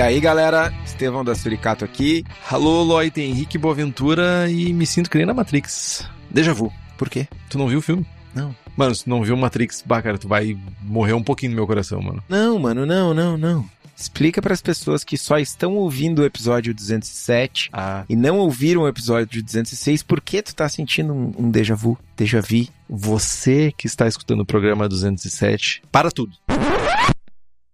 E aí, galera, Estevão da Suricato aqui. Alô, Lloyd, Henrique Boaventura e me sinto que nem na Matrix. Deja vu. Por quê? Tu não viu o filme? Não. Mano, se tu não viu Matrix, bah, cara, tu vai morrer um pouquinho no meu coração, mano. Não, mano, não, não, não. Explica para as pessoas que só estão ouvindo o episódio 207 Ah. e não ouviram o episódio 206 por que tu tá sentindo um, um déjà vu, déjà vu. Você que está escutando o programa 207, para tudo.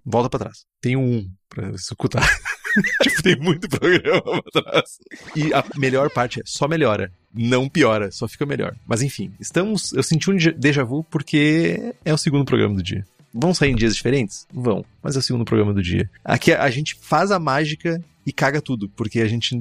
Volta pra trás. Tem um pra escutar. tipo, tem muito programa pra trás. E a melhor parte é só melhora. Não piora, só fica melhor. Mas enfim, estamos. Eu senti um déjà vu porque é o segundo programa do dia. Vão sair em dias diferentes? Vão. Mas é o segundo programa do dia. Aqui a gente faz a mágica e caga tudo. Porque a gente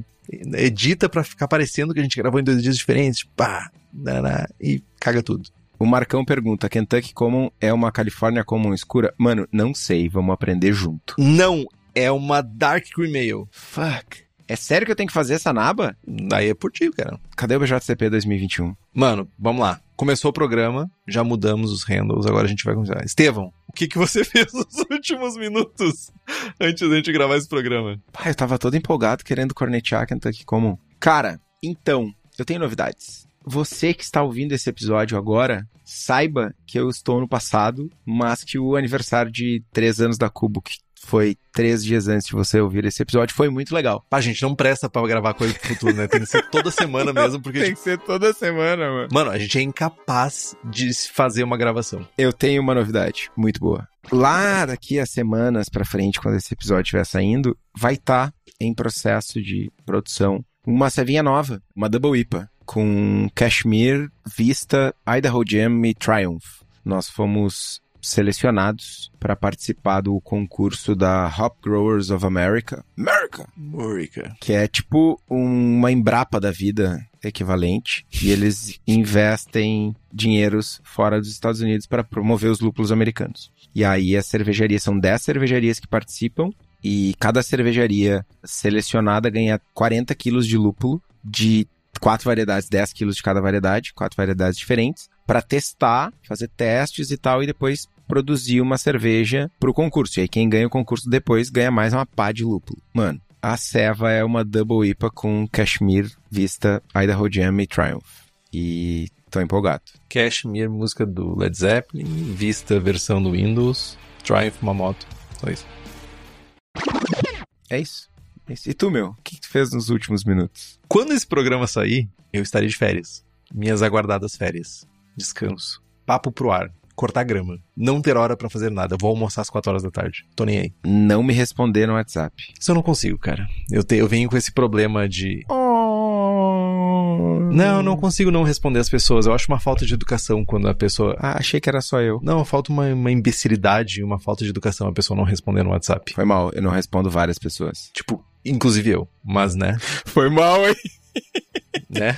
edita pra ficar parecendo que a gente gravou em dois dias diferentes. Pá, nananá, e caga tudo. O Marcão pergunta: Kentucky Common é uma Califórnia Common escura? Mano, não sei, vamos aprender junto. Não, é uma Dark Cream Ale. Fuck. É sério que eu tenho que fazer essa naba? Daí é por ti, cara. Cadê o BJCP 2021? Mano, vamos lá. Começou o programa, já mudamos os handles, agora a gente vai começar. Estevão, o que, que você fez nos últimos minutos antes da gente gravar esse programa? Pai, eu tava todo empolgado querendo cornetear Kentucky Common. Cara, então, eu tenho novidades. Você que está ouvindo esse episódio agora, saiba que eu estou no passado, mas que o aniversário de três anos da Cubo, que foi três dias antes de você ouvir esse episódio, foi muito legal. Pá, gente, não presta pra gravar coisa pro futuro, né? Tem que ser toda semana mesmo, porque. Tem que ser toda semana, mano. Mano, a gente é incapaz de fazer uma gravação. Eu tenho uma novidade muito boa. Lá daqui a semanas pra frente, quando esse episódio estiver saindo, vai estar em processo de produção uma cevinha nova, uma Double IPA, com Cashmere, Vista, Idaho Jam e Triumph. Nós fomos selecionados para participar do concurso da Hop Growers of America. America! Murica. Que é tipo uma Embrapa da vida equivalente. E eles investem dinheiros fora dos Estados Unidos para promover os lúpulos americanos. E aí as cervejarias, são 10 cervejarias que participam. E cada cervejaria selecionada ganha 40 quilos de lúpulo de quatro variedades, 10 quilos de cada variedade, quatro variedades diferentes, para testar, fazer testes e tal, e depois produzir uma cerveja pro concurso. E aí quem ganha o concurso depois ganha mais uma pá de lúpulo. Mano, a Ceva é uma Double IPA com Cashmere, Vista, Idaho Jam e Triumph. E tô empolgado. Cashmere, música do Led Zeppelin, Vista, versão do Windows, Triumph, uma moto. Só isso. É isso. E tu, meu? O que tu fez nos últimos minutos? Quando esse programa sair, eu estarei de férias. Minhas aguardadas férias. Descanso. Papo pro ar. Cortar grama. Não ter hora pra fazer nada. Vou almoçar às 4 horas da tarde. Tô nem aí. Não me responder no WhatsApp. Isso eu não consigo, cara. Eu, te, eu venho com esse problema de. Não, não consigo não responder as pessoas. Eu acho uma falta de educação quando a pessoa. Ah, achei que era só eu. Não, falta uma, uma imbecilidade, uma falta de educação a pessoa não responder no WhatsApp. Foi mal, eu não respondo várias pessoas. Tipo, inclusive eu. Mas, né? Foi mal, hein? né?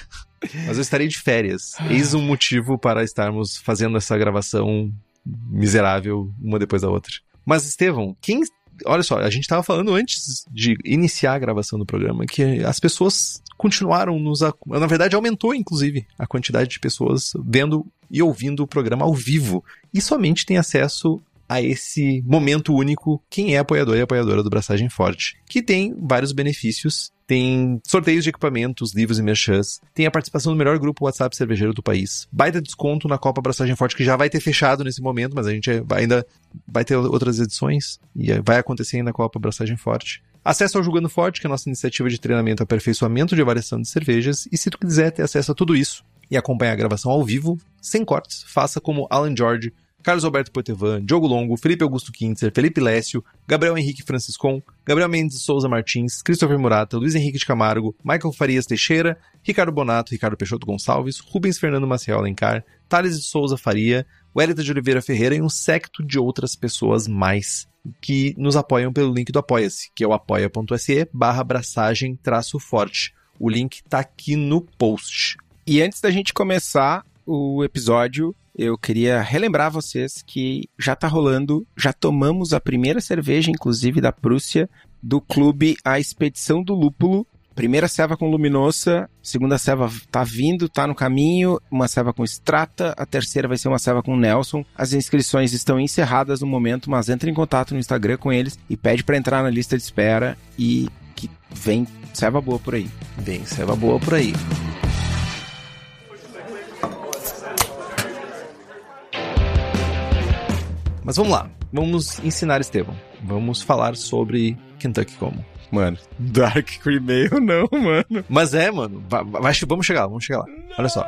Mas eu estarei de férias. Eis um motivo para estarmos fazendo essa gravação miserável uma depois da outra. Mas, Estevão, quem. Olha só, a gente tava falando antes de iniciar a gravação do programa que as pessoas continuaram nos. Na verdade, aumentou, inclusive, a quantidade de pessoas vendo e ouvindo o programa ao vivo. E somente tem acesso a esse momento único quem é apoiador e apoiadora do Braçagem Forte, que tem vários benefícios. Tem sorteios de equipamentos, livros e merchans. Tem a participação do melhor grupo WhatsApp cervejeiro do país. Baita desconto na Copa Braçagem Forte, que já vai ter fechado nesse momento, mas a gente vai- ainda vai ter outras edições. E vai acontecer ainda a Copa Braçagem Forte. Acesso ao Jogando Forte, que é a nossa iniciativa de treinamento e aperfeiçoamento de variação de cervejas. E se tu quiser ter acesso a tudo isso e acompanhar a gravação ao vivo, sem cortes, faça como Alan George, Carlos Alberto Poitevin, Diogo Longo, Felipe Augusto Kintzer, Felipe Lécio, Gabriel Henrique Franciscon, Gabriel Mendes Souza Martins, Christopher Murata, Luiz Henrique de Camargo, Michael Farias Teixeira, Ricardo Bonato, Ricardo Peixoto Gonçalves, Rubens Fernando Maciel Alencar, Thales de Souza Faria, Wellington de Oliveira Ferreira e um secto de outras pessoas mais que nos apoiam pelo link do Apoia-se, que é o apoia.se barra abraçagem traço forte. O link tá aqui no post. E antes da gente começar o episódio, eu queria relembrar vocês que já tá rolando, já tomamos a primeira cerveja, inclusive da Prússia, do clube A Expedição do Lúpulo, Primeira ceva com luminosa, segunda ceva tá vindo, tá no caminho, uma ceva com extrata, a terceira vai ser uma ceva com Nelson. As inscrições estão encerradas no momento, mas entre em contato no Instagram com eles e pede para entrar na lista de espera e que vem ceva boa por aí. Vem ceva boa por aí. Mas vamos lá, vamos ensinar Estevão. Vamos falar sobre Kentucky Como. Mano, Dark Cremail não, mano. Mas é, mano. Vai, vai, vamos chegar lá, vamos chegar lá. Olha só.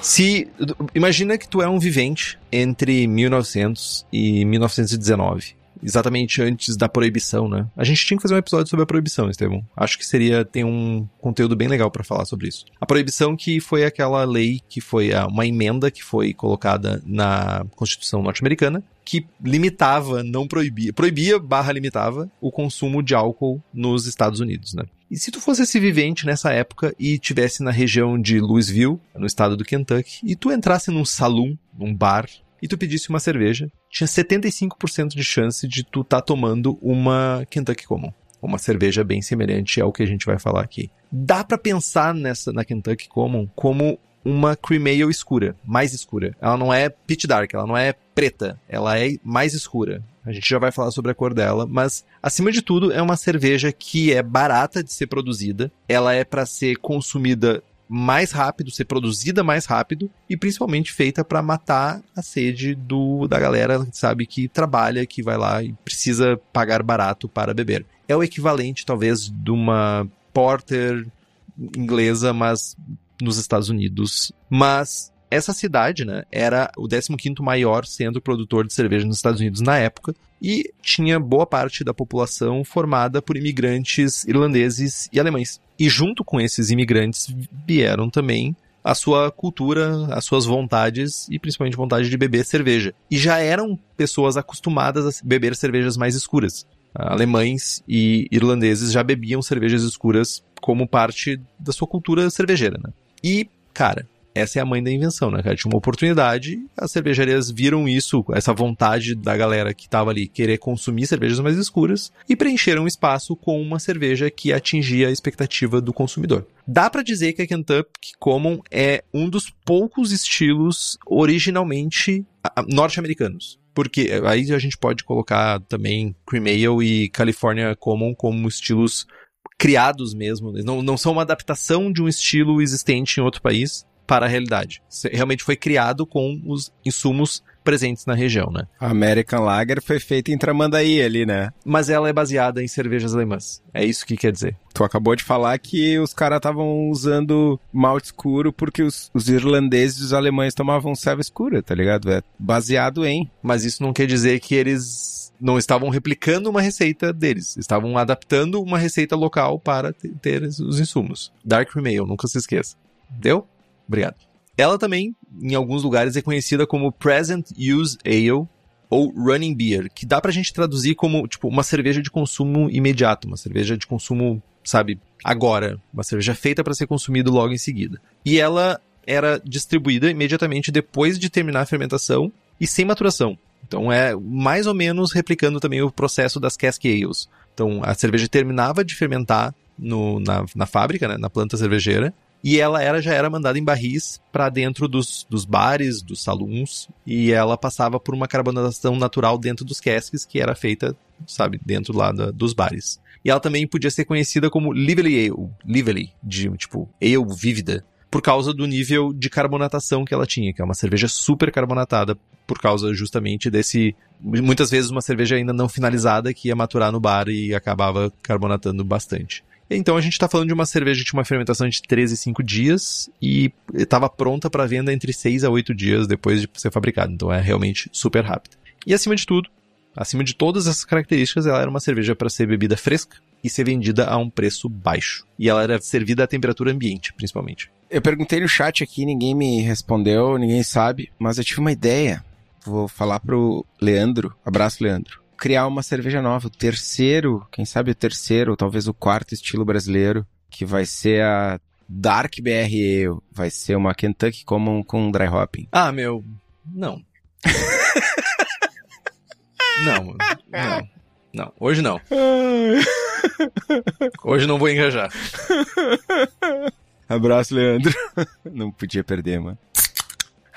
Se. Imagina que tu é um vivente entre 1900 e 1919 exatamente antes da proibição, né? A gente tinha que fazer um episódio sobre a proibição, Estevão. Acho que seria tem um conteúdo bem legal para falar sobre isso. A proibição que foi aquela lei que foi uma emenda que foi colocada na Constituição norte-americana que limitava, não proibia, proibia barra limitava o consumo de álcool nos Estados Unidos, né? E se tu fosse esse vivente nessa época e tivesse na região de Louisville, no estado do Kentucky, e tu entrasse num salão, num bar, e tu pedisse uma cerveja, tinha 75% de chance de tu estar tá tomando uma Kentucky Common. Uma cerveja bem semelhante ao que a gente vai falar aqui. Dá para pensar nessa na Kentucky Common como uma cream ale escura, mais escura. Ela não é pitch dark, ela não é preta, ela é mais escura. A gente já vai falar sobre a cor dela, mas acima de tudo é uma cerveja que é barata de ser produzida, ela é para ser consumida mais rápido, ser produzida mais rápido e principalmente feita para matar a sede do da galera, sabe, que trabalha, que vai lá e precisa pagar barato para beber. É o equivalente talvez de uma porter inglesa, mas nos Estados Unidos. Mas essa cidade, né, era o 15º maior centro produtor de cerveja nos Estados Unidos na época e tinha boa parte da população formada por imigrantes irlandeses e alemães. E junto com esses imigrantes vieram também a sua cultura, as suas vontades e principalmente vontade de beber cerveja. E já eram pessoas acostumadas a beber cervejas mais escuras. Alemães e irlandeses já bebiam cervejas escuras como parte da sua cultura cervejeira, né? E, cara, essa é a mãe da invenção, né, cara? Tinha uma oportunidade, as cervejarias viram isso, essa vontade da galera que tava ali querer consumir cervejas mais escuras e preencheram o espaço com uma cerveja que atingia a expectativa do consumidor. Dá para dizer que a Kentucky Common é um dos poucos estilos originalmente norte-americanos. Porque aí a gente pode colocar também Cream Ale e California Common como estilos criados mesmo. Não, não são uma adaptação de um estilo existente em outro país para a realidade. Realmente foi criado com os insumos presentes na região, né? A American Lager foi feita em Tramandaí ali, né? Mas ela é baseada em cervejas alemãs. É isso que quer dizer. Tu acabou de falar que os caras estavam usando malte escuro porque os, os, irlandeses e os alemães tomavam cerveja escura, tá ligado? É baseado em. Mas isso não quer dizer que eles não estavam replicando uma receita deles, estavam adaptando uma receita local para ter os insumos. Dark Remail, nunca se esqueça. Deu? Obrigado. Ela também, em alguns lugares, é conhecida como Present Use Ale ou Running Beer, que dá pra gente traduzir como, tipo, uma cerveja de consumo imediato, uma cerveja de consumo, sabe, agora, uma cerveja feita para ser consumido logo em seguida. E ela era distribuída imediatamente depois de terminar a fermentação e sem maturação. Então é mais ou menos replicando também o processo das cask ales. Então a cerveja terminava de fermentar no, na, na fábrica, né, na planta cervejeira, e ela era já era mandada em barris para dentro dos, dos bares, dos salões, e ela passava por uma carbonatação natural dentro dos casks, que era feita, sabe, dentro lá da, dos bares. E ela também podia ser conhecida como Lively Ale, Lively, de tipo ale vívida, por causa do nível de carbonatação que ela tinha, que é uma cerveja super carbonatada, por causa justamente desse. Muitas vezes uma cerveja ainda não finalizada que ia maturar no bar e acabava carbonatando bastante. Então a gente está falando de uma cerveja que tinha uma fermentação de 13 e 5 dias e estava pronta para venda entre 6 a 8 dias depois de ser fabricada. Então é realmente super rápida. E acima de tudo, acima de todas essas características, ela era uma cerveja para ser bebida fresca e ser vendida a um preço baixo. E ela era servida a temperatura ambiente, principalmente. Eu perguntei no chat aqui, ninguém me respondeu, ninguém sabe, mas eu tive uma ideia. Vou falar pro Leandro. Abraço, Leandro. Criar uma cerveja nova, o terceiro, quem sabe o terceiro, ou talvez o quarto estilo brasileiro, que vai ser a Dark BR Ale. Vai ser uma Kentucky Common com dry hopping. Ah, meu, não. não, não. Não, hoje não. Hoje não vou engajar. Abraço, Leandro. Não podia perder, mano.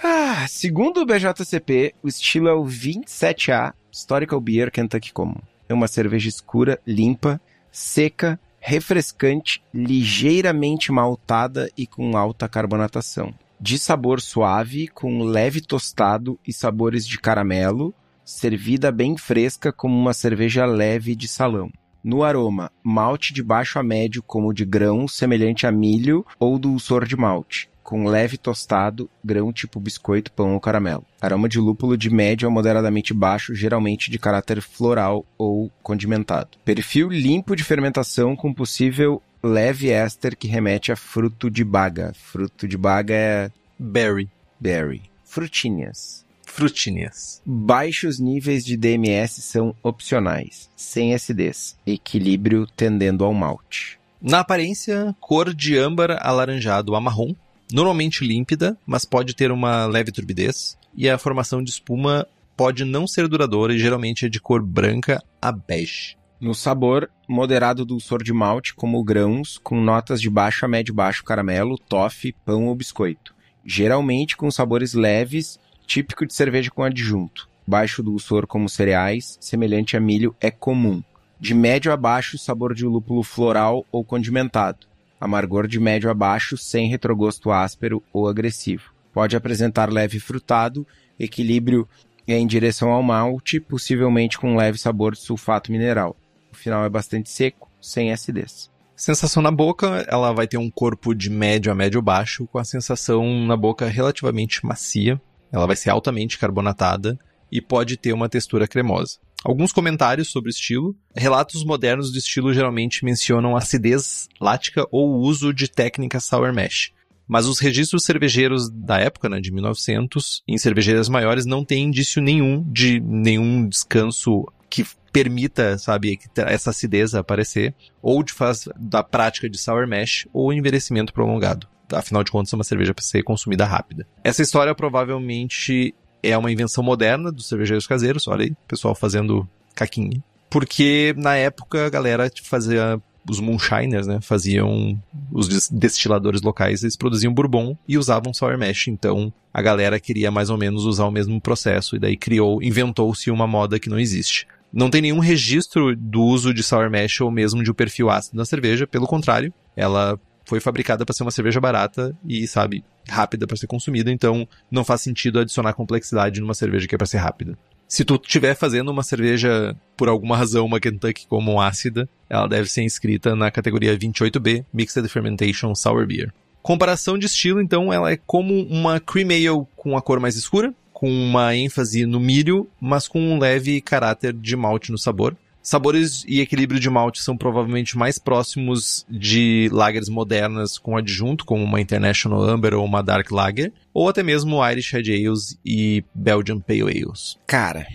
Ah, segundo o BJCP, o estilo é o 27A Historical Beer Kentucky Common. É uma cerveja escura, limpa, seca, refrescante, ligeiramente maltada e com alta carbonatação. De sabor suave, com leve tostado e sabores de caramelo, servida bem fresca como uma cerveja leve de salão. No aroma, malte de baixo a médio como de grão semelhante a milho ou dulçor de malte, com leve tostado, grão tipo biscoito, pão ou caramelo. Aroma de lúpulo de médio a moderadamente baixo, geralmente de caráter floral ou condimentado. Perfil limpo de fermentação com possível leve éster que remete a fruto de baga. Fruto de baga é Berry. berry. Frutinhas. Frutinhas. Baixos níveis de DMS são opcionais, sem acidez. Equilíbrio tendendo ao malte. Na aparência, cor de âmbar alaranjado a marrom, normalmente límpida, mas pode ter uma leve turbidez, e a formação de espuma pode não ser duradoura e geralmente é de cor branca a bege. No sabor, moderado dulçor de malte, como grãos, com notas de baixo a médio baixo caramelo, toffee, pão ou biscoito. Geralmente com sabores leves, típico de cerveja com adjunto. Baixo dulçor como cereais, semelhante a milho, é comum. De médio a baixo, sabor de lúpulo floral ou condimentado. Amargor de médio a baixo, sem retrogosto áspero ou agressivo. Pode apresentar leve frutado, equilíbrio em direção ao malte, possivelmente com um leve sabor de sulfato mineral. O final é bastante seco, sem acidez. Sensação na boca, ela vai ter um corpo de médio a médio baixo, com a sensação na boca relativamente macia. Ela vai ser altamente carbonatada e pode ter uma textura cremosa. Alguns comentários sobre o estilo. Relatos modernos do estilo geralmente mencionam acidez lática ou uso de técnica sour mash. Mas os registros cervejeiros da época, né, de 1900, em cervejeiras maiores, não tem indício nenhum de nenhum descanso que permita, sabe, essa acidez aparecer, ou de faz da prática de sour mash ou envelhecimento prolongado. Afinal de contas, é uma cerveja para ser consumida rápida. Essa história provavelmente é uma invenção moderna dos cervejeiros caseiros, olha aí, pessoal fazendo caquinha. Porque na época a galera fazia os moonshiners, né, faziam os destiladores locais, eles produziam bourbon e usavam sour mash, então a galera queria mais ou menos usar o mesmo processo e daí criou, inventou-se uma moda que não existe. Não tem nenhum registro do uso de sour mash ou mesmo de um perfil ácido na cerveja, pelo contrário, ela foi fabricada para ser uma cerveja barata e, sabe, rápida para ser consumida, então não faz sentido adicionar complexidade numa cerveja que é para ser rápida. Se tu estiver fazendo uma cerveja, por alguma razão, uma Kentucky como ácida, ela deve ser inscrita na categoria 28B, Mixed Fermentation Sour Beer. Comparação de estilo, então, ela é como uma cream ale com a cor mais escura, com uma ênfase no milho, mas com um leve caráter de malte no sabor. Sabores e equilíbrio de malte são provavelmente mais próximos de lagers modernas com adjunto, como uma International Amber ou uma Dark Lager, ou até mesmo Irish Red Ales e Belgian Pale Ales. Cara,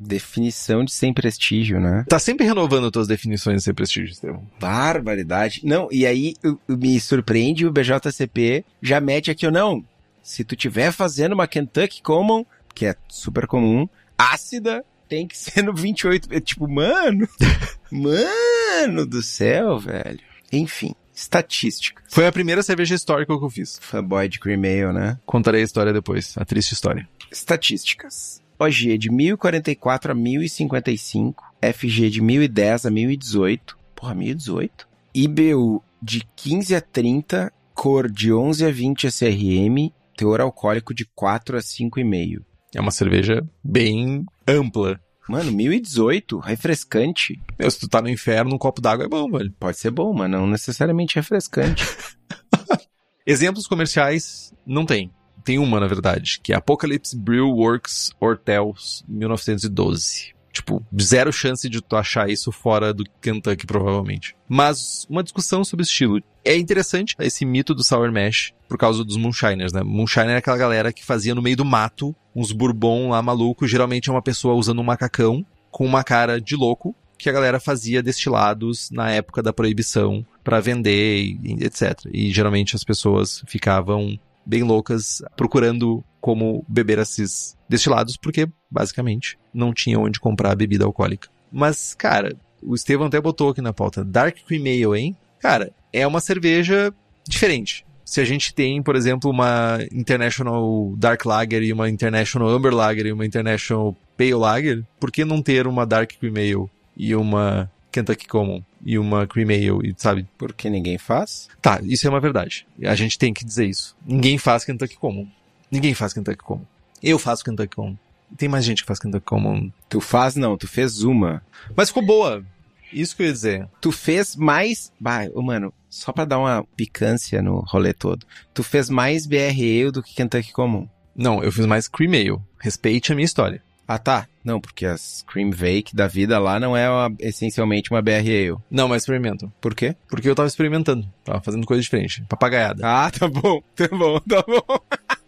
definição de sem prestígio, né? Tá sempre renovando tuas definições de sem prestígio, Estevam. Barbaridade. Não, e aí me surpreende o BJCP já mete aqui ou não. Se tu tiver fazendo uma Kentucky Common, que é super comum, ácida, tem que ser no 28. É tipo, mano, mano do céu, velho. Enfim, estatística. Foi a primeira cerveja histórica que eu fiz. Fanboy de Cream Ale, né? Contarei a história depois, a triste história. Estatísticas. OG de 1044 a 1055, FG de 1010 a 1018, porra, 1018. IBU de 15 a 30, cor de 11 a 20 SRM, teor alcoólico de 4 a 5,5. É uma cerveja bem ampla. Mano, 1018, refrescante. Meu, se tu tá no inferno, um copo d'água é bom, velho. Pode ser bom, mas não necessariamente refrescante. Exemplos comerciais, não tem. Tem uma, na verdade, que é Apocalypse Brew Works Hortels 1912. Tipo, zero chance de tu achar isso fora do Kentucky, provavelmente. Mas uma discussão sobre estilo. É interessante esse mito do Sour Mash por causa dos Moonshiners, né? Moonshiner é aquela galera que fazia no meio do mato uns bourbon lá maluco. Geralmente é uma pessoa usando um macacão com uma cara de louco que a galera fazia destilados na época da proibição para vender e etc. E geralmente as pessoas ficavam bem loucas procurando como beber esses destilados, porque basicamente não tinha onde comprar bebida alcoólica. Mas, cara, o Estevão até botou aqui na pauta Dark Cream Ale, hein? Cara, é uma cerveja diferente. Se a gente tem, por exemplo, uma International Dark Lager e uma International Amber Lager e uma International Pale Lager, por que não ter uma Dark Cream Ale e uma Kentucky Common e uma Cream Ale, e, sabe? Porque ninguém faz? Tá, isso é uma verdade. A gente tem que dizer isso. Ninguém faz Kentucky Common. Ninguém faz Kentucky Common. Eu faço Kentucky Common. Tem mais gente que faz Kentucky Common. Tu faz não, tu fez uma. Mas ficou boa. Isso que eu ia dizer. Tu fez mais. Bah, mano, só pra dar uma picância no rolê todo. Tu fez mais BR Ale do que Kentucky Comum. Não, eu fiz mais Cream Ale. Respeite a minha história. Ah, tá. Não, porque as Cream Vake da vida lá não é uma- essencialmente uma BR Ale. Não, mas experimento. Por quê? Porque eu tava experimentando. Tava fazendo coisa diferente. Papagaiada. Ah, tá bom, tá bom, tá bom.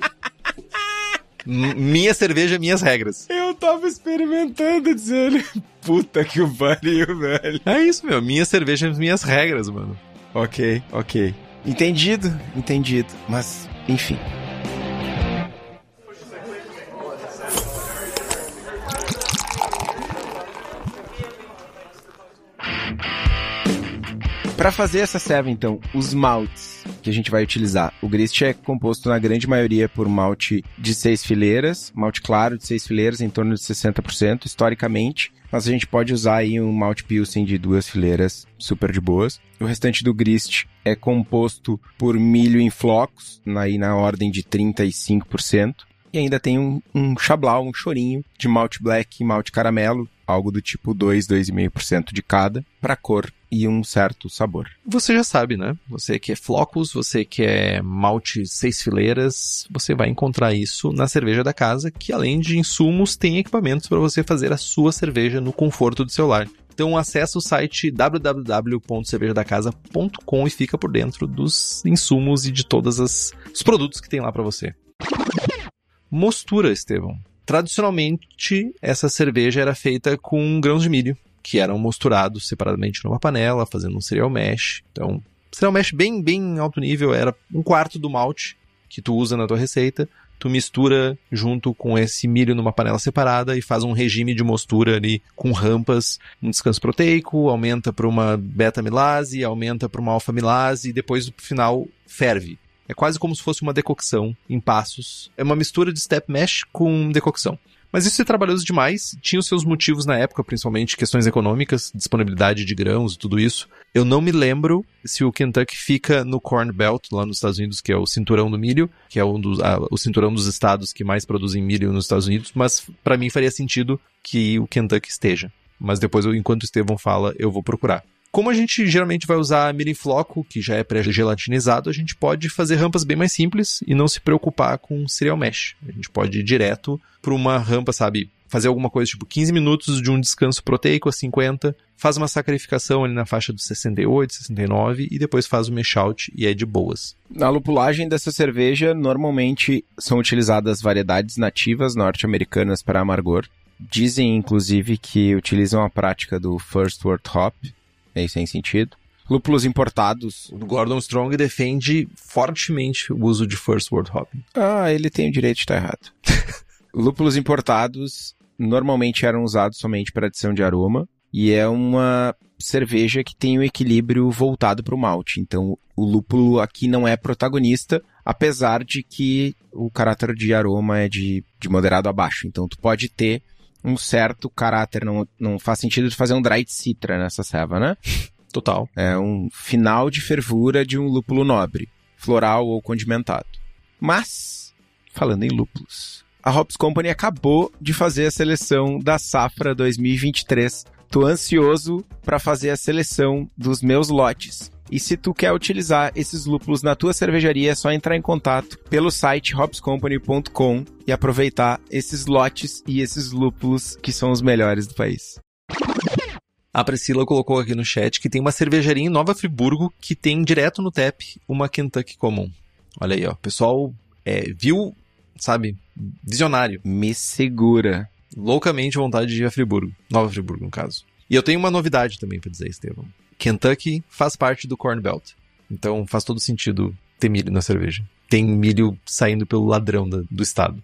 Minha cerveja, minhas regras. Eu tava experimentando, dizendo. Puta que o pariu, velho. É isso, meu. Minha cerveja, minhas regras, mano. Ok, ok. Entendido, entendido. Mas, enfim. Para fazer essa serva, então, os maltes que a gente vai utilizar. O grist é composto na grande maioria por malte de seis fileiras, malte claro de seis fileiras, em torno de 60%, historicamente. Mas a gente pode usar aí um malte pilsen de duas fileiras, super de boas. O restante do grist é composto por milho em flocos, aí na ordem de 35%. E ainda tem um, um chablau, um chorinho de malte black e malte caramelo, algo do tipo 2, 2,5% de cada, para cor e um certo sabor. Você já sabe, né? Você quer flocos, você quer malte seis fileiras, você vai encontrar isso na cerveja da casa, que além de insumos, tem equipamentos para você fazer a sua cerveja no conforto do seu lar. Então acessa o site www.cervejadacasa.com e fica por dentro dos insumos e de todos os produtos que tem lá para você. Mostura, Estevão. Tradicionalmente, essa cerveja era feita com grãos de milho, que eram mosturados separadamente numa panela, fazendo um cereal mash. Então, cereal mash bem, bem alto nível, era um quarto do malte que tu usa na tua receita. Tu mistura junto com esse milho numa panela separada e faz um regime de mostura ali com rampas, um descanso proteico, aumenta para uma beta-milase, aumenta para uma alfa-milase e depois no final ferve. É quase como se fosse uma decocção em passos. É uma mistura de step mesh com decocção. Mas isso é trabalhoso demais, tinha os seus motivos na época, principalmente questões econômicas, disponibilidade de grãos e tudo isso. Eu não me lembro se o Kentucky fica no Corn Belt, lá nos Estados Unidos, que é o cinturão do milho, que é um dos, o cinturão dos estados que mais produzem milho nos Estados Unidos, mas para mim faria sentido que o Kentucky esteja. Mas depois, enquanto o Estevão fala, eu vou procurar. Como a gente geralmente vai usar milho em floco, que já é pré-gelatinizado, a gente pode fazer rampas bem mais simples e não se preocupar com cereal mesh. A gente pode ir direto para uma rampa, sabe? Fazer alguma coisa tipo 15 minutos de um descanso proteico a 50, faz uma sacarificação ali na faixa dos 68, 69 e depois faz o mesh out e é de boas. Na lupulagem dessa cerveja, normalmente são utilizadas variedades nativas norte-americanas para amargor. Dizem, inclusive, que utilizam a prática do First Word Hop, meio sem sentido. Lúpulos importados. O Gordon Strong defende fortemente o uso de First World Hopping. Ah, ele tem o direito de estar errado. Lúpulos importados normalmente eram usados somente para adição de aroma e é uma cerveja que tem um equilíbrio voltado para o malte. Então, o lúpulo aqui não é protagonista, apesar de que o caráter de aroma é de, de moderado a baixo. Então, tu pode ter um certo caráter, não, não faz sentido de fazer um dry citra nessa ceva, né? Total. É um final de fervura de um lúpulo nobre. floral ou condimentado. Mas, falando em lúpulos, a Hops Company acabou de fazer a seleção da safra 2023. Tô ansioso para fazer a seleção dos meus lotes. E se tu quer utilizar esses lúpulos na tua cervejaria, é só entrar em contato pelo site hopscompany.com e aproveitar esses lotes e esses lúpulos que são os melhores do país. A Priscila colocou aqui no chat que tem uma cervejaria em Nova Friburgo que tem direto no tap uma Kentucky Common. Olha aí, ó. O pessoal é, viu, sabe, visionário. Me segura. Loucamente vontade de ir a Friburgo. Nova Friburgo, no caso. E eu tenho uma novidade também para dizer, Estevão. Kentucky faz parte do Corn Belt. Então faz todo sentido ter milho na cerveja. Tem milho saindo pelo ladrão da, do estado.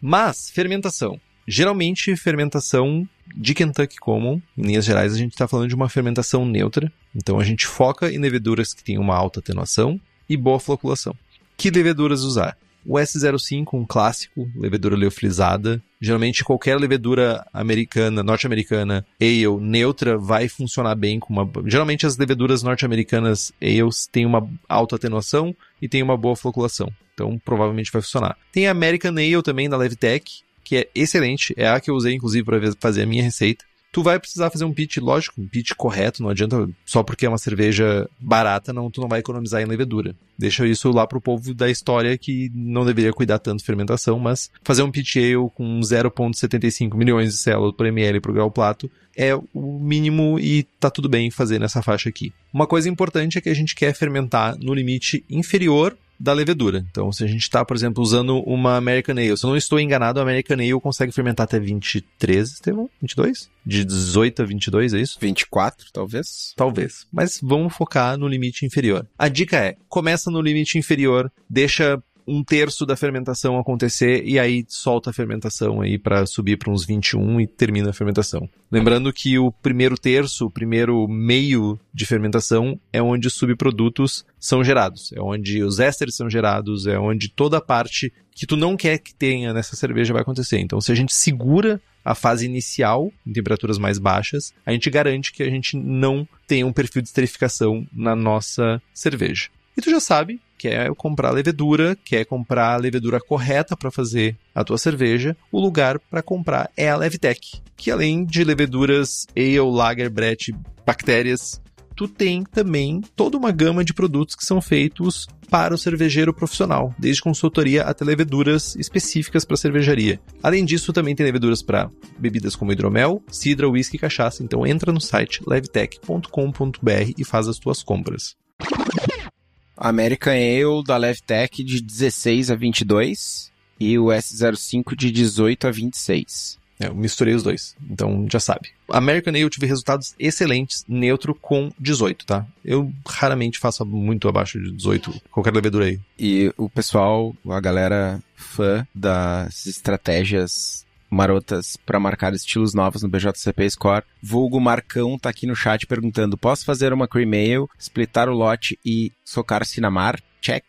Mas, fermentação. Geralmente, fermentação de Kentucky Common, em linhas gerais, a gente está falando de uma fermentação neutra. Então, a gente foca em leveduras que têm uma alta atenuação e boa floculação. Que leveduras usar? O S05, um clássico, levedura leofilizada. Geralmente qualquer levedura americana, norte-americana, ale, neutra, vai funcionar bem com uma... Geralmente as leveduras norte-americanas ales têm uma alta atenuação e têm uma boa floculação. Então provavelmente vai funcionar. Tem a American Ale também da Levtech, que é excelente. É a que eu usei inclusive para fazer a minha receita tu vai precisar fazer um pitch, lógico, um pitch correto, não adianta só porque é uma cerveja barata, não, tu não vai economizar em levedura. Deixa isso lá pro povo da história que não deveria cuidar tanto de fermentação, mas fazer um pitch ale com 0.75 milhões de células por ml pro grau plato é o mínimo e tá tudo bem fazer nessa faixa aqui. Uma coisa importante é que a gente quer fermentar no limite inferior da levedura. Então, se a gente está, por exemplo, usando uma American Ale, se eu não estou enganado, a American Ale consegue fermentar até 23, Estevão? 22? De 18 a 22, é isso? 24, talvez? Talvez. Mas vamos focar no limite inferior. A dica é, começa no limite inferior, deixa um terço da fermentação acontecer e aí solta a fermentação aí para subir para uns 21 e termina a fermentação. Lembrando que o primeiro terço, o primeiro meio de fermentação é onde os subprodutos são gerados, é onde os ésteres são gerados, é onde toda a parte que tu não quer que tenha nessa cerveja vai acontecer. Então, se a gente segura a fase inicial em temperaturas mais baixas, a gente garante que a gente não tenha um perfil de esterificação na nossa cerveja. E tu já sabe, quer comprar levedura, quer comprar a levedura correta para fazer a tua cerveja, o lugar para comprar é a Levtech, que além de leveduras ale, lager, brett, bactérias, tu tem também toda uma gama de produtos que são feitos para o cervejeiro profissional, desde consultoria até leveduras específicas para cervejaria. Além disso, também tem leveduras para bebidas como hidromel, cidra, whisky e cachaça. Então entra no site levtech.com.br e faz as tuas compras. American Ale da Levtech de 16 a 22 e o S05 de 18 a 26. É, eu misturei os dois, então já sabe. American Ale eu tive resultados excelentes, neutro com 18, tá? Eu raramente faço muito abaixo de 18, qualquer levedura aí. E o pessoal, a galera fã das estratégias marotas para marcar estilos novos no BJCP Score. Vulgo Marcão tá aqui no chat perguntando: posso fazer uma cream ale, splitar o lote e socar Cinamar? Check.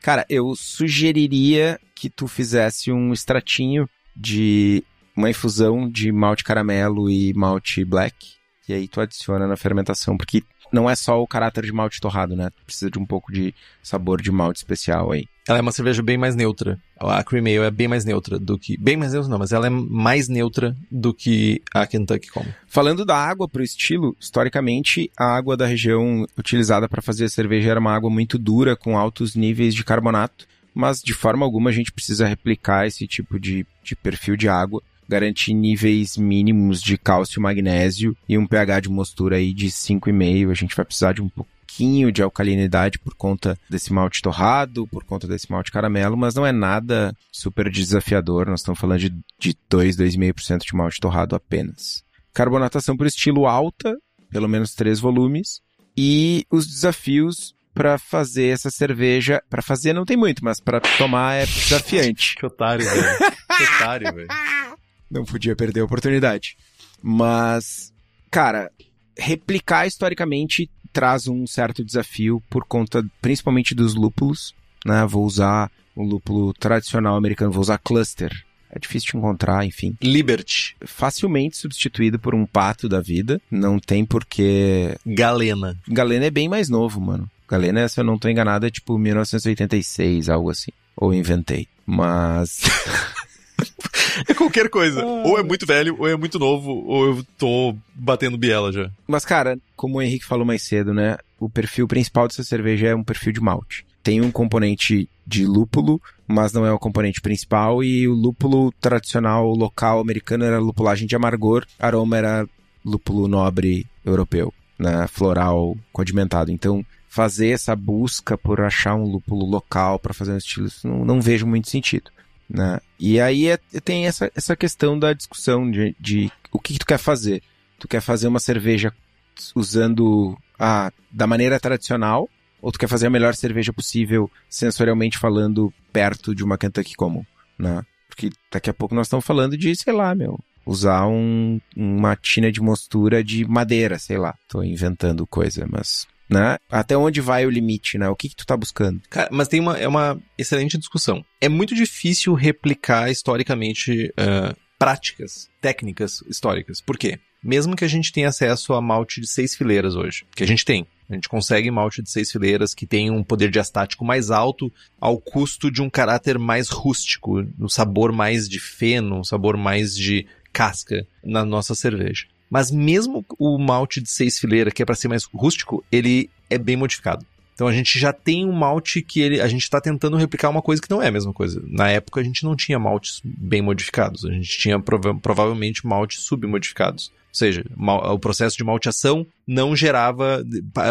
Cara, eu sugeriria que tu fizesse um extratinho de uma infusão de malte caramelo e malte black. E aí tu adiciona na fermentação, porque não é só o caráter de malte torrado, né? Precisa de um pouco de sabor de malte especial aí. Ela é uma cerveja bem mais neutra. A Cream Ale é bem mais neutra do que... Bem mais neutra não, mas ela é mais neutra do que a Kentucky Common. Falando da água pro estilo, historicamente, a água da região utilizada para fazer a cerveja era uma água muito dura, com altos níveis de carbonato. Mas, de forma alguma, a gente precisa replicar esse tipo de, de perfil de água garantir níveis mínimos de cálcio e magnésio e um pH de mostura aí de 5,5. A gente vai precisar de um pouquinho de alcalinidade por conta desse malte torrado, por conta desse malte caramelo, mas não é nada super desafiador. Nós estamos falando de, de 2, 2,5% de malte torrado apenas. Carbonatação por estilo alta, pelo menos três volumes. E os desafios para fazer essa cerveja. Para fazer não tem muito, mas para tomar é desafiante. que otário, velho. que otário, velho. Não podia perder a oportunidade. Mas, cara, replicar historicamente traz um certo desafio por conta principalmente dos lúpulos, né? Vou usar um lúpulo tradicional americano, vou usar cluster. É difícil de encontrar, enfim. Liberty. Facilmente substituído por um pato da vida. Não tem porquê. Galena. Galena é bem mais novo, mano. Galena, se eu não tô enganado, é tipo 1986, algo assim. Ou inventei. Mas. é qualquer coisa. Ou é muito velho, ou é muito novo, ou eu tô batendo biela já. Mas, cara, como o Henrique falou mais cedo, né? O perfil principal dessa cerveja é um perfil de malte. Tem um componente de lúpulo, mas não é o componente principal. E o lúpulo tradicional local americano era lupulagem de amargor, aroma era lúpulo nobre europeu, né? Floral condimentado. Então, fazer essa busca por achar um lúpulo local para fazer um estilo, não, não vejo muito sentido. Né? E aí é, tem essa, essa questão da discussão de, de o que, que, tu quer fazer. Tu quer fazer uma cerveja usando a da maneira tradicional, ou tu quer fazer a melhor cerveja possível, sensorialmente falando, perto de uma Kentucky comum, né? Porque daqui a pouco nós estamos falando de, sei lá, meu, usar um, uma tina de mostura de madeira, sei lá. Tô inventando coisa, mas né? Até onde vai o limite, né? O que, que tu tá buscando? Cara, mas tem uma, é uma excelente discussão. É muito difícil replicar historicamente uh, práticas, técnicas históricas. Por quê? Mesmo que a gente tenha acesso a malte de seis fileiras hoje, que a gente tem, a gente consegue malte de seis fileiras que tem um poder diastático mais alto ao custo de um caráter mais rústico, um sabor mais de feno, um sabor mais de casca na nossa cerveja. Mas mesmo o malte de seis fileiras, que é para ser mais rústico, ele é bem modificado. Então a gente já tem um malte que ele, a gente está tentando replicar uma coisa que não é a mesma coisa. Na época a gente não tinha maltes bem modificados, a gente tinha prova provavelmente maltes submodificados. Ou seja, o processo de malteação não gerava,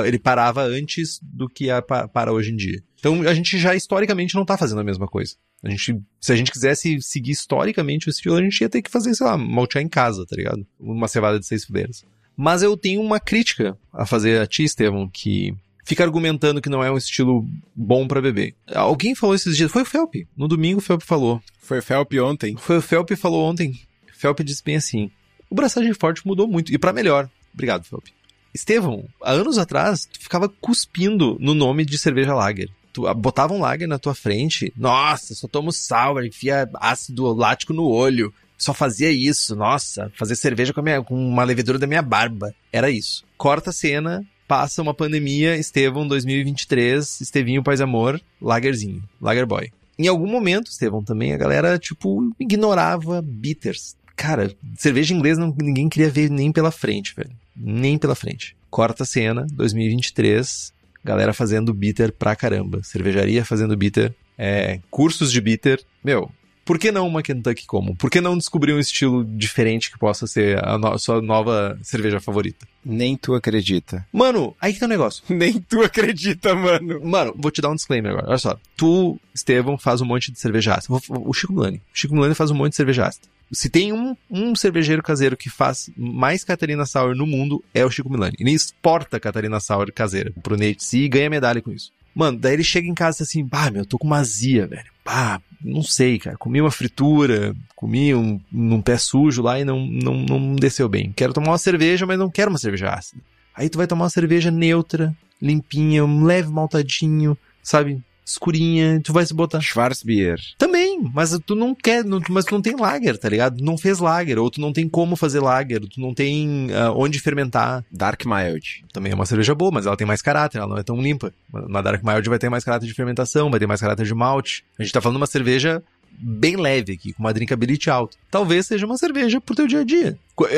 ele parava antes do que a, para hoje em dia. Então a gente já historicamente não está fazendo a mesma coisa. A gente, se a gente quisesse seguir historicamente o estilo, a gente ia ter que fazer, sei lá, maltear em casa, tá ligado? Uma cevada de seis fileiras. Mas eu tenho uma crítica a fazer a ti, Estevam, que fica argumentando que não é um estilo bom para beber. Alguém falou esses dias, foi o Felp. No domingo o Felp falou. Foi o Felp ontem. Foi o Felp falou ontem. Felp disse bem assim: "O braçagem forte mudou muito e para melhor". Obrigado, Felp. Estevão, há anos atrás, tu ficava cuspindo no nome de cerveja lager tu botava um lager na tua frente, nossa, só tomo sal, enfia ácido lático no olho. Só fazia isso, nossa, fazer cerveja com, minha, com uma levedura da minha barba. Era isso. Corta a cena, passa uma pandemia, Estevão 2023, Estevinho Paz Amor, Lagerzinho, Lager Boy. Em algum momento, Estevão, também a galera, tipo, ignorava bitters. Cara, cerveja inglesa não, ninguém queria ver nem pela frente, velho. Nem pela frente. Corta a cena, 2023, galera fazendo bitter pra caramba. Cervejaria fazendo bitter, é, cursos de bitter. Meu, por que não uma Kentucky Common? Por que não descobrir um estilo diferente que possa ser a no sua nova cerveja favorita? Nem tu acredita. Mano, aí que tá o negócio. Nem tu acredita, mano. Mano, vou te dar um disclaimer agora. Olha só. Tu, Estevão, faz um monte de cerveja ácida. O Chico Milani. O Chico Milani faz um monte de cerveja ácida. Se tem um, um cervejeiro caseiro que faz mais Catarina Sour no mundo, é o Chico Milani. Ele exporta Catarina Sour caseira pro Nate e ganha medalha com isso. Mano, daí ele chega em casa assim, pá, meu, tô com uma azia, velho. Pá, não sei, cara. Comi uma fritura, comi um, um pé sujo lá e não, não, não desceu bem. Quero tomar uma cerveja, mas não quero uma cerveja ácida. Aí tu vai tomar uma cerveja neutra, limpinha, um leve maltadinho, sabe? Escurinha, tu vai se botar. Schwarzbier. Também, mas tu não quer, não, mas tu não tem lager, tá ligado? Não fez lager, ou tu não tem como fazer lager, tu não tem uh, onde fermentar. Dark Mild. Também é uma cerveja boa, mas ela tem mais caráter, ela não é tão limpa. Na Dark Mild vai ter mais caráter de fermentação, vai ter mais caráter de malte. A gente tá falando de uma cerveja bem leve aqui, com uma drinkability alta. Talvez seja uma cerveja pro teu dia a dia.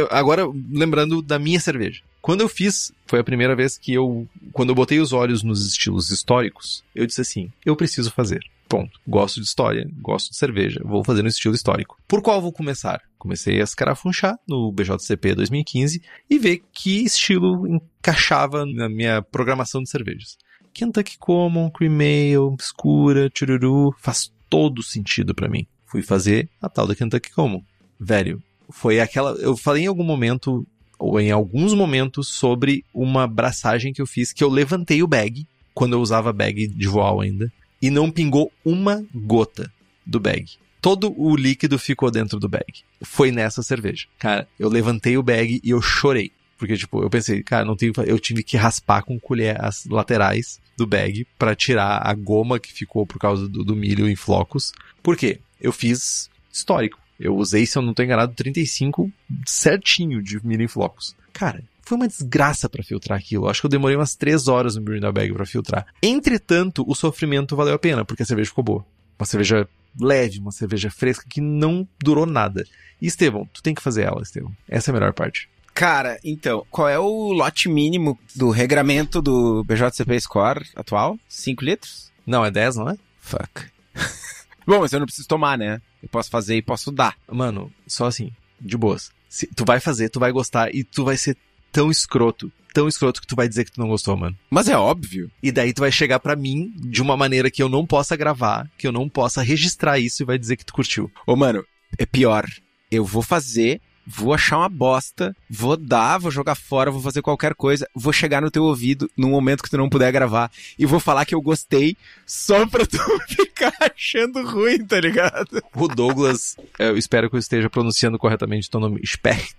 Agora, lembrando da minha cerveja. Quando eu fiz, foi a primeira vez que eu, quando eu botei os olhos nos estilos históricos, eu disse assim: eu preciso fazer. Ponto. Gosto de história, gosto de cerveja, vou fazer no estilo histórico. Por qual vou começar? Comecei a escarafunchar no BJCP 2015 e ver que estilo encaixava na minha programação de cervejas. Kentucky Common, Cream Ale, escura, chururu, faz todo sentido para mim. Fui fazer a tal da Kentucky Common. Velho, foi aquela. Eu falei em algum momento ou em alguns momentos, sobre uma braçagem que eu fiz, que eu levantei o bag, quando eu usava bag de voal ainda, e não pingou uma gota do bag. Todo o líquido ficou dentro do bag. Foi nessa cerveja. Cara, eu levantei o bag e eu chorei. Porque, tipo, eu pensei, cara, não tenho, eu tive que raspar com colher as laterais do bag para tirar a goma que ficou por causa do, do milho em flocos. Por quê? Eu fiz histórico. Eu usei, se eu não tô enganado, 35 certinho de milho em flocos. Cara, Foi uma desgraça para filtrar aquilo. Acho que eu demorei umas três horas no Brewing Bag para filtrar. Entretanto, o sofrimento valeu a pena, porque a cerveja ficou boa. Uma cerveja leve, uma cerveja fresca que não durou nada. E, Estevão, tu tem que fazer ela, Estevão. Essa é a melhor parte. Cara, então, qual é o lote mínimo do regramento do BJCP Score atual? 5 litros? Não, é 10, não é? Fuck. Bom, mas eu não preciso tomar, né? Eu posso fazer e posso dar. Mano, só assim, de boas. Se, tu vai fazer, tu vai gostar e tu vai ser tão escroto, tão escroto que tu vai dizer que tu não gostou, mano. Mas é óbvio. E daí tu vai chegar para mim de uma maneira que eu não possa gravar, que eu não possa registrar isso e vai dizer que tu curtiu. Ô, mano, é pior. Eu vou fazer vou achar uma bosta, vou dar, vou jogar fora, vou fazer qualquer coisa, vou chegar no teu ouvido num momento que tu não puder gravar e vou falar que eu gostei só pra tu ficar achando ruim, tá ligado? O Douglas, eu espero que eu esteja pronunciando corretamente o teu nome, Specht.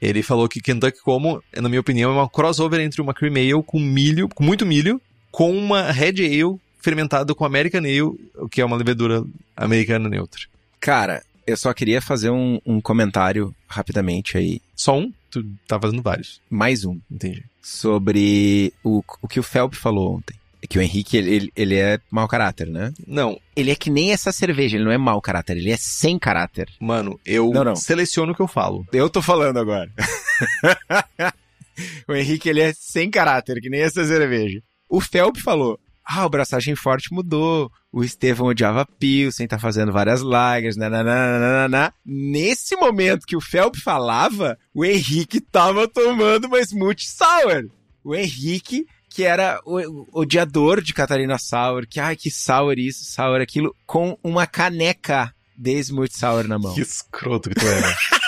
Ele falou que Kentucky Como, na minha opinião, é uma crossover entre uma cream ale com milho, com muito milho, com uma red ale fermentado com American Ale, que é uma levedura americana neutra. Cara, eu só queria fazer um, um comentário rapidamente aí. Só um? Tu tá fazendo vários. Mais um. Entendi. Sobre o, o que o Felp falou ontem. É que o Henrique, ele, ele, é mau caráter, né? Não. Ele é que nem essa cerveja, ele não é mau caráter, ele é sem caráter. Mano, eu Não, não. seleciono o que eu falo. Eu tô falando agora. o Henrique, ele é sem caráter, que nem essa cerveja. O Felp falou, ah, o Braçagem Forte mudou, o Estevão odiava Pilsen, tá fazendo várias lagers, nananana. Nesse momento que o Felp falava, o Henrique tava tomando uma Smooth Sour. O Henrique, que era o, o odiador de Catarina Sour, que, ai, que sour isso, sour aquilo, com uma caneca de Smooth Sour na mão. Que escroto que tu era.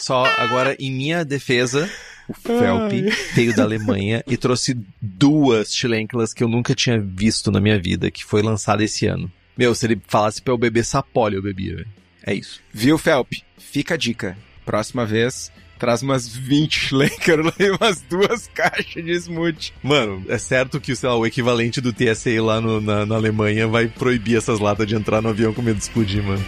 Só agora, em minha defesa, o Felp veio da Alemanha e trouxe duas chilenclas que eu nunca tinha visto na minha vida, que foi lançada esse ano. Meu, se ele falasse pra eu beber sapólio, eu bebia, velho. É isso. Viu, Felp? Fica a dica. Próxima vez, traz umas 20 Schlenker e umas duas caixas de smoothie. Mano, é certo que, sei lá, o equivalente do TSA lá no- na, na Alemanha vai proibir essas latas de entrar no avião com medo de explodir, mano.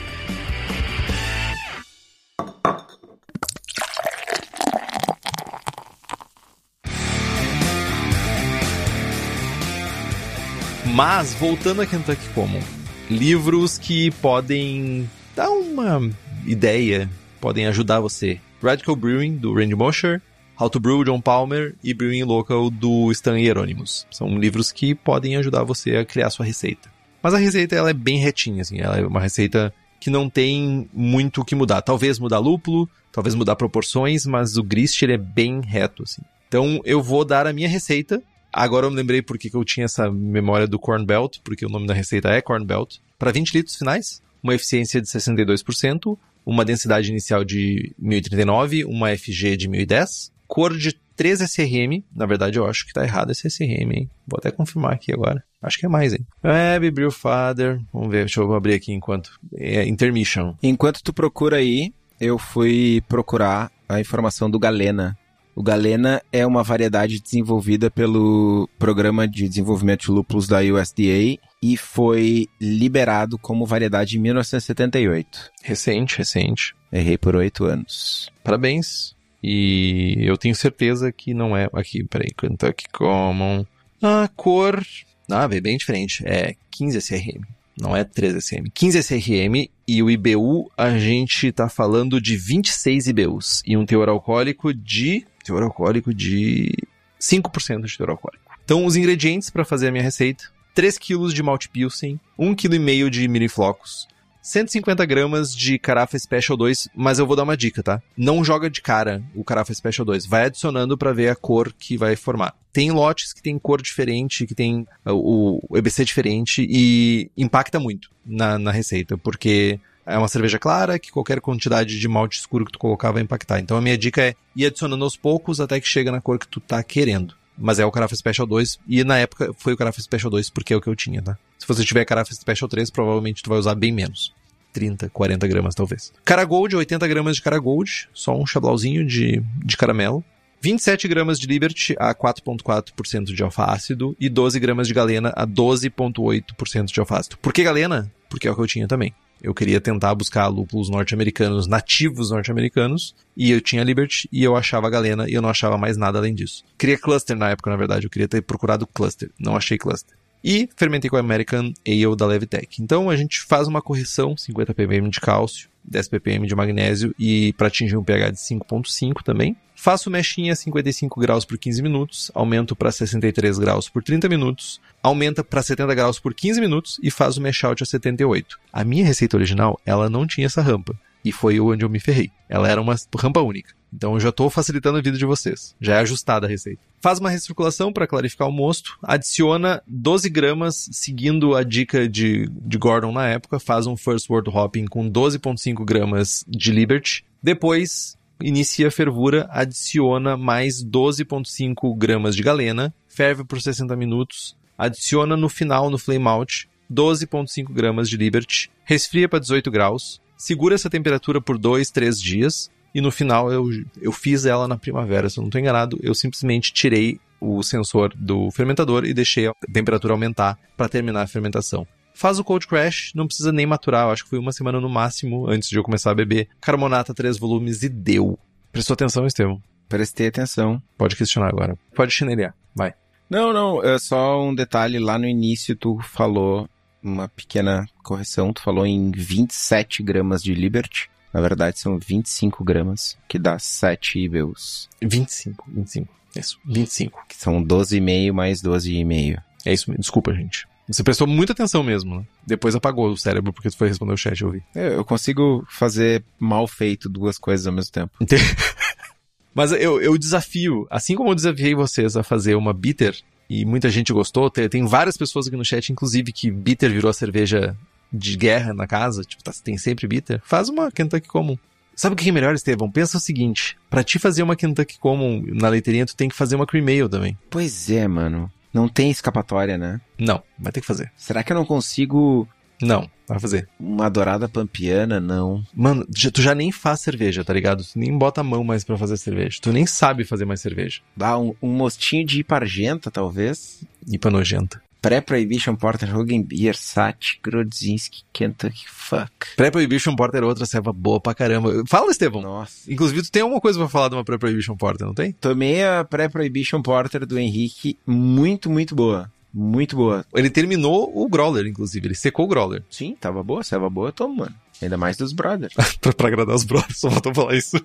Mas, voltando a Kentucky Common, livros que podem dar uma ideia, podem ajudar você. Radical Brewing, do Randy Mosher, How to Brew, John Palmer e Brewing Local, do Stan Hieronymus. São livros que podem ajudar você a criar sua receita. Mas a receita ela é bem retinha, assim, ela é uma receita que não tem muito o que mudar. Talvez mudar lúpulo, talvez mudar proporções, mas o grist ele é bem reto, assim. Então eu vou dar a minha receita. Agora eu me lembrei porque que eu tinha essa memória do Corn Belt, porque o nome da receita é Corn Belt. Para 20 litros finais, uma eficiência de 62%, uma densidade inicial de 1039, uma FG de 1010, cor de 3 SRM. Na verdade, eu acho que tá errado esse SRM, hein? Vou até confirmar aqui agora. Acho que é mais, hein? Web, Brew Father. Vamos ver, deixa eu abrir aqui enquanto. É Intermission. Enquanto tu procura aí, eu fui procurar a informação do Galena. O Galena é uma variedade desenvolvida pelo Programa de Desenvolvimento de Lúpulos da USDA e foi liberado como variedade em 1978. Recente, recente. Errei por oito anos. Parabéns. E eu tenho certeza que não é. Aqui, peraí. Kentucky Common. A cor. Ah, é bem diferente. É 15 SRM. Não é 13 SRM. 15 SRM e o IBU a gente tá falando de 26 IBUs. E um teor alcoólico de. Teor alcoólico de 5% de teor alcoólico. Então, os ingredientes para fazer a minha receita: 3 kg de malte pilsen, 1,5 kg de miliflocos, 150 gramas de Carafa Special 2, mas eu vou dar uma dica, tá? Não joga de cara o Carafa Special 2. Vai adicionando pra ver a cor que vai formar. Tem lotes que tem cor diferente, que tem o, o EBC diferente e impacta muito na, na receita, porque é uma cerveja clara que qualquer quantidade de malte escuro que tu colocar vai impactar. Então a minha dica é ir adicionando aos poucos até que chega na cor que tu tá querendo. Mas é o Carafa Special 2 e na época foi o Carafa Special 2 porque é o que eu tinha, tá? Se você tiver Carafa Special 3, provavelmente tu vai usar bem menos. 30, 40 gramas talvez. Cara Gold, 80 gramas de Cara Gold, só um chablauzinho de, de caramelo. 27 gramas de Liberty a 4,4% de alfa ácido e 12 gramas de Galena a 12,8% de alfa ácido. Por que Galena? Porque é o que eu tinha também. Eu queria tentar buscar lúpulos norte-americanos, nativos norte-americanos, e eu tinha Liberty e eu achava Galena e eu não achava mais nada além disso. Queria Cluster na época, na verdade, eu queria ter procurado Cluster, não achei Cluster. E fermentei com a American Ale da Levitec. Então a gente faz uma correção, 50 ppm de cálcio, 10 ppm de magnésio e para atingir um pH de 5.5 também. Faço mechinha a 55 graus por 15 minutos, aumento para 63 graus por 30 minutos, aumenta para 70 graus por 15 minutos e faz o mesh out a 78. A minha receita original, ela não tinha essa rampa. E foi onde eu me ferrei. Ela era uma rampa única. Então eu já estou facilitando a vida de vocês. Já é ajustada a receita. Faz uma recirculação para clarificar o mosto. Adiciona 12 gramas, seguindo a dica de, de Gordon na época. Faz um First Word Hopping com 12,5 gramas de Liberty. Depois inicia fervura, adiciona mais 12,5 gramas de galena, ferve por 60 minutos, adiciona no final, no flame out, 12,5 gramas de Liberty, resfria para 18 graus, segura essa temperatura por 2, 3 dias, e no final eu, eu fiz ela na primavera, se eu não estou enganado, eu simplesmente tirei o sensor do fermentador e deixei a temperatura aumentar para terminar a fermentação. Faz o cold crash, não precisa nem maturar, eu acho que foi uma semana no máximo antes de eu começar a beber. Carbonata, três volumes e deu. Prestou atenção, Estevão? Prestei atenção. Pode questionar agora. Pode chinelear. Vai. Não, não, é só um detalhe. Lá no início tu falou uma pequena correção. Tu falou em 27 gramas de Liberty. Na verdade são 25 gramas, que dá 7 IBUs. 25, 25. Isso, 25. Que são 12,5 mais 12,5. É isso mesmo. Desculpa, gente. Você prestou muita atenção mesmo, né? Depois apagou o cérebro porque tu foi responder o chat, eu vi. É, Eu consigo fazer mal feito duas coisas ao mesmo tempo. Mas eu, eu desafio, assim como eu desafiei vocês a fazer uma bitter, e muita gente gostou, tem, tem várias pessoas aqui no chat, inclusive, que bitter virou a cerveja de guerra na casa, tipo, tá, tem sempre bitter, faz uma Kentucky Common. Sabe o que é melhor, Estevão? Pensa o seguinte, pra te fazer uma Kentucky Common na leiteirinha, tu tem que fazer uma cream ale também. Pois é, mano. Não tem escapatória, né? Não, vai ter que fazer. Será que eu não consigo Não, vai fazer. uma dourada pampiana? Não. Mano, tu já nem faz cerveja, tá ligado? Tu nem bota a mão mais pra fazer cerveja. Tu nem sabe fazer mais cerveja. Ah, um, um mostinho de ipargenta, talvez? Ipa nojenta. Pré-Prohibition Porter, Beer, Sat, Grodzinski, Kentucky, fuck. Pré-Prohibition Porter é outra serva boa pra caramba. Fala, Estevão. Nossa. Inclusive, tu tem alguma coisa pra falar de uma Pré-Prohibition Porter, não tem? Tomei a Pré-Prohibition Porter do Henrique, muito, muito boa. Muito boa. Ele terminou o Growler, inclusive. Ele secou o Growler. Sim, tava boa, serva boa, eu tomo, mano. Ainda mais dos brothers. pra, pra agradar os brothers, só faltou falar isso.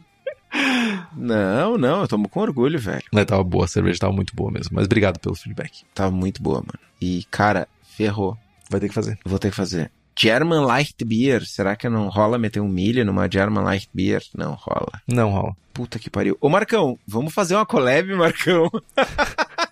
Não, não, eu tomo com orgulho, velho. Mas tava boa, a cerveja tava muito boa mesmo. Mas obrigado pelo feedback. Tava muito boa, mano. E, cara, ferrou. Vai ter que fazer. Vou ter que fazer. German Light Beer. Será que não rola meter um milho numa German Light Beer? Não rola. Não rola. Puta que pariu. Ô, Marcão, vamos fazer uma collab, Marcão?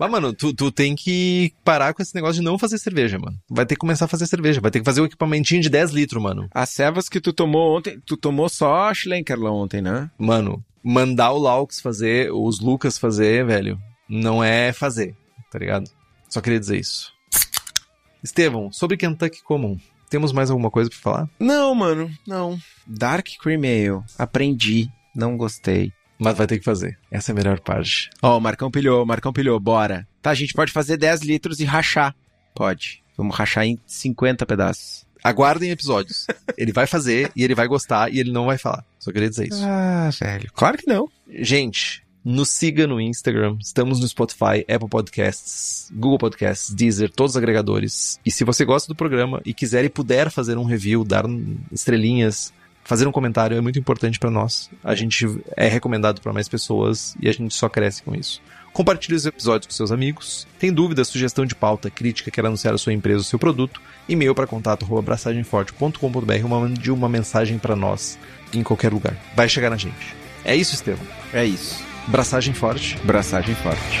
Mas, mano, tu, tu tem que parar com esse negócio de não fazer cerveja, mano. Vai ter que começar a fazer cerveja. Vai ter que fazer um equipamentinho de 10 litros, mano. As cevas que tu tomou ontem, tu tomou só a Schlenkerla ontem, né? Mano, mandar o Laux fazer, os Lucas fazer, velho, não é fazer, tá ligado? Só queria dizer isso. Estevão, sobre Kentucky Common, temos mais alguma coisa pra falar? Não, mano, não. Dark Cream Ale. Aprendi. Não gostei. Mas vai ter que fazer. Essa é a melhor parte. Ó, o Marcão pilhou, o Marcão pilhou, bora. Tá, a gente pode fazer 10 litros e rachar. Pode. Vamos rachar em 50 pedaços. Aguardem episódios. ele vai fazer e ele vai gostar e ele não vai falar. Só queria dizer isso. Ah, velho. Claro que não. Gente, nos siga no Instagram. Estamos no Spotify, Apple Podcasts, Google Podcasts, Deezer, todos os agregadores. E se você gosta do programa e quiser e puder fazer um review, dar estrelinhas, fazer um comentário, é muito importante para nós. A gente é recomendado para mais pessoas e a gente só cresce com isso. Compartilhe os episódios com seus amigos. Tem dúvida, sugestão de pauta, crítica, quer anunciar a sua empresa ou seu produto? E-mail para contato arroba abraçagemforte.com.br ou mande uma mensagem para nós em qualquer lugar. Vai chegar na gente. É isso, Estevão. É isso. Braçagem forte. Braçagem forte.